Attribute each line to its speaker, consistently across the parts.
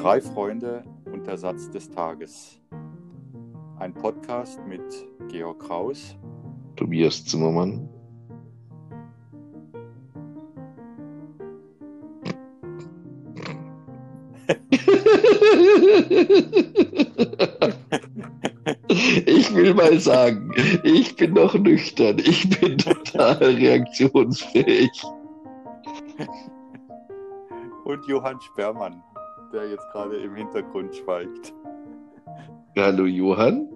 Speaker 1: Drei Freunde und der Satz des Tages. Ein Podcast mit Georg Kraus,
Speaker 2: Tobias Zimmermann. Ich will mal sagen, ich bin noch nüchtern. Ich bin total reaktionsfähig.
Speaker 1: und Johann Sperrmann, der jetzt gerade im Hintergrund schweigt.
Speaker 2: Hallo Johann.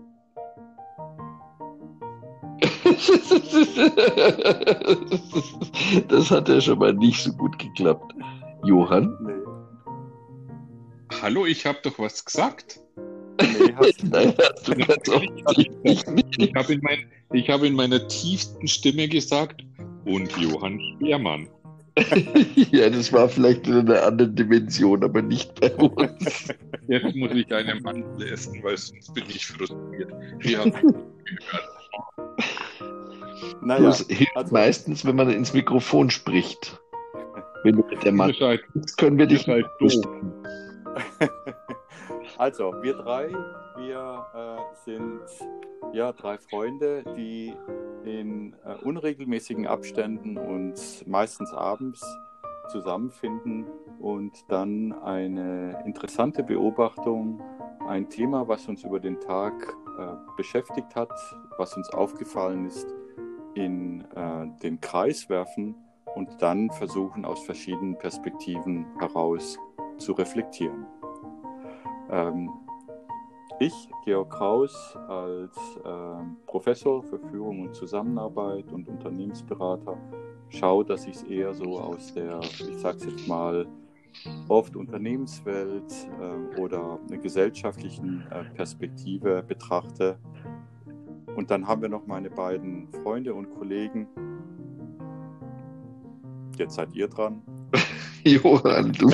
Speaker 2: Das hat ja schon mal nicht so gut geklappt. Johann?
Speaker 1: Nee,
Speaker 3: Hallo, ich habe doch was gesagt.
Speaker 1: nee hast du
Speaker 2: Nein, hast du ganz offensichtlich nicht.
Speaker 3: Ich habe in, mein, ich hab in meiner tiefsten Stimme gesagt, und Johann Speermann.
Speaker 2: Ja, das war vielleicht in einer anderen Dimension, aber nicht bei uns.
Speaker 3: Jetzt muss ich eine Mandel essen, weil sonst bin ich frustriert. Ja,
Speaker 1: Naja,
Speaker 2: Das hilft
Speaker 1: also-
Speaker 2: meistens, wenn man ins Mikrofon spricht. Wenn du mit der Mann bist, können wir dich nicht
Speaker 3: doof.
Speaker 1: Also, wir drei, wir äh, sind ja drei Freunde, die in äh, unregelmäßigen Abständen und meistens abends zusammenfinden und dann eine interessante Beobachtung, ein Thema, was uns über den Tag äh, beschäftigt hat, was uns aufgefallen ist, in äh, den Kreis werfen und dann versuchen, aus verschiedenen Perspektiven heraus zu reflektieren. Ähm, ich, Georg Kraus, als ähm, Professor für Führung und Zusammenarbeit und Unternehmensberater, schaue, dass ich es eher so aus der, ich sage es jetzt mal, oft Unternehmenswelt äh, oder einer gesellschaftlichen äh, Perspektive betrachte. Und dann haben wir noch meine beiden Freunde und Kollegen. Jetzt seid ihr dran.
Speaker 2: Johann, du.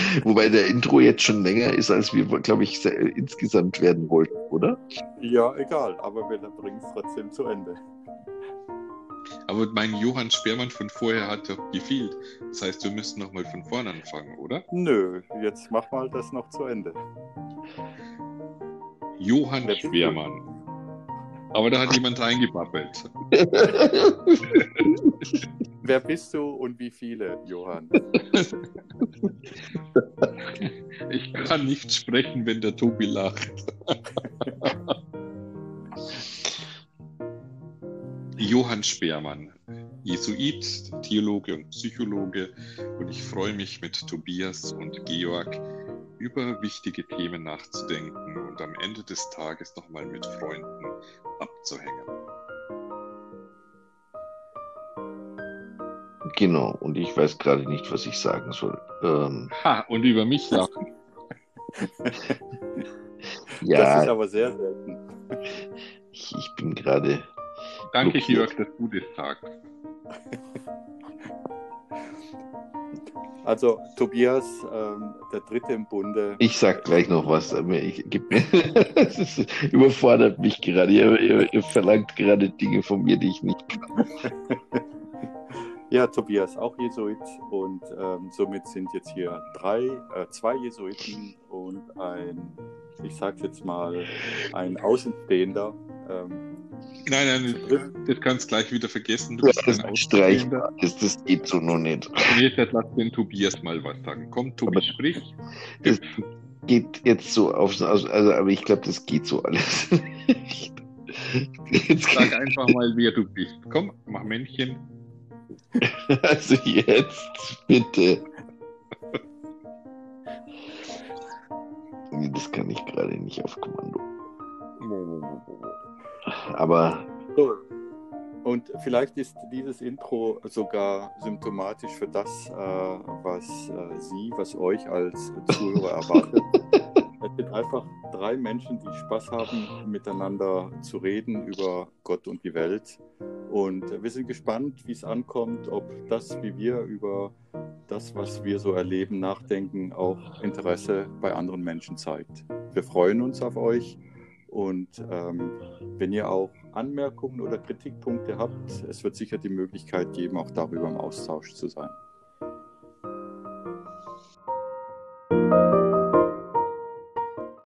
Speaker 2: Wobei der Intro jetzt schon länger ist, als wir, glaube ich, se- insgesamt werden wollten, oder?
Speaker 1: Ja, egal, aber wir bringen es trotzdem zu Ende.
Speaker 3: Aber mein Johann Speermann von vorher hat doch gefehlt. Das heißt, wir müssen nochmal von vorne anfangen, oder?
Speaker 1: Nö, jetzt mach mal das noch zu Ende.
Speaker 3: Johann? Speermann. Aber da hat jemand reingebabbelt.
Speaker 1: Wer bist du und wie viele, Johann?
Speaker 3: Ich kann nicht sprechen, wenn der Tobi lacht. Johann Speermann, Jesuit, Theologe und Psychologe. Und ich freue mich mit Tobias und Georg über wichtige Themen nachzudenken und am Ende des Tages nochmal mit Freunden abzuhängen.
Speaker 2: Genau, und ich weiß gerade nicht, was ich sagen soll. Ähm,
Speaker 3: Ha, und über mich lachen.
Speaker 1: Das ist
Speaker 2: ja,
Speaker 1: aber sehr selten.
Speaker 2: ich, ich bin gerade.
Speaker 3: Danke,
Speaker 2: Blockiert.
Speaker 3: Georg, dass du das sagst.
Speaker 1: Also, Tobias, ähm, der Dritte im Bunde.
Speaker 2: Ich sag gleich noch was, aber ich gib mir. Es überfordert mich gerade. Ihr, ihr, ihr verlangt gerade Dinge von mir, die ich nicht kann.
Speaker 1: Ja, Tobias, auch Jesuit. Und ähm, somit sind jetzt hier drei, äh, zwei Jesuiten und ein, ich sag's jetzt mal, ein Außenstehender. Ähm,
Speaker 3: Nein, nein, das kannst du gleich wieder vergessen. Du bist
Speaker 2: Das
Speaker 3: ein
Speaker 2: ist Streich.
Speaker 3: Außenstehender.
Speaker 2: Das, das geht so noch nicht.
Speaker 3: Nee, jetzt lass den Tobias mal was sagen. Komm, Tobi,
Speaker 2: Aber-
Speaker 3: sprich.
Speaker 2: Das geht jetzt so auf. Also, also aber ich glaube, das geht so alles nicht. Jetzt
Speaker 3: Sag einfach mal, wer du bist. Komm, mach Männchen.
Speaker 2: Also jetzt, bitte. Das kann ich gerade nicht auf Kommando. Aber
Speaker 1: so. Und vielleicht ist dieses Intro sogar symptomatisch für das, äh, was äh, Sie, was euch als Zuhörer erwartet. Es sind einfach drei Menschen, die Spaß haben, miteinander zu reden über Gott und die Welt. Und wir sind gespannt, wie es ankommt, ob das, wie wir über das, was wir so erleben, nachdenken, auch Interesse bei anderen Menschen zeigt. Wir freuen uns auf euch und ähm, wenn ihr auch Anmerkungen oder Kritikpunkte habt, es wird sicher die Möglichkeit geben, auch darüber im Austausch zu sein.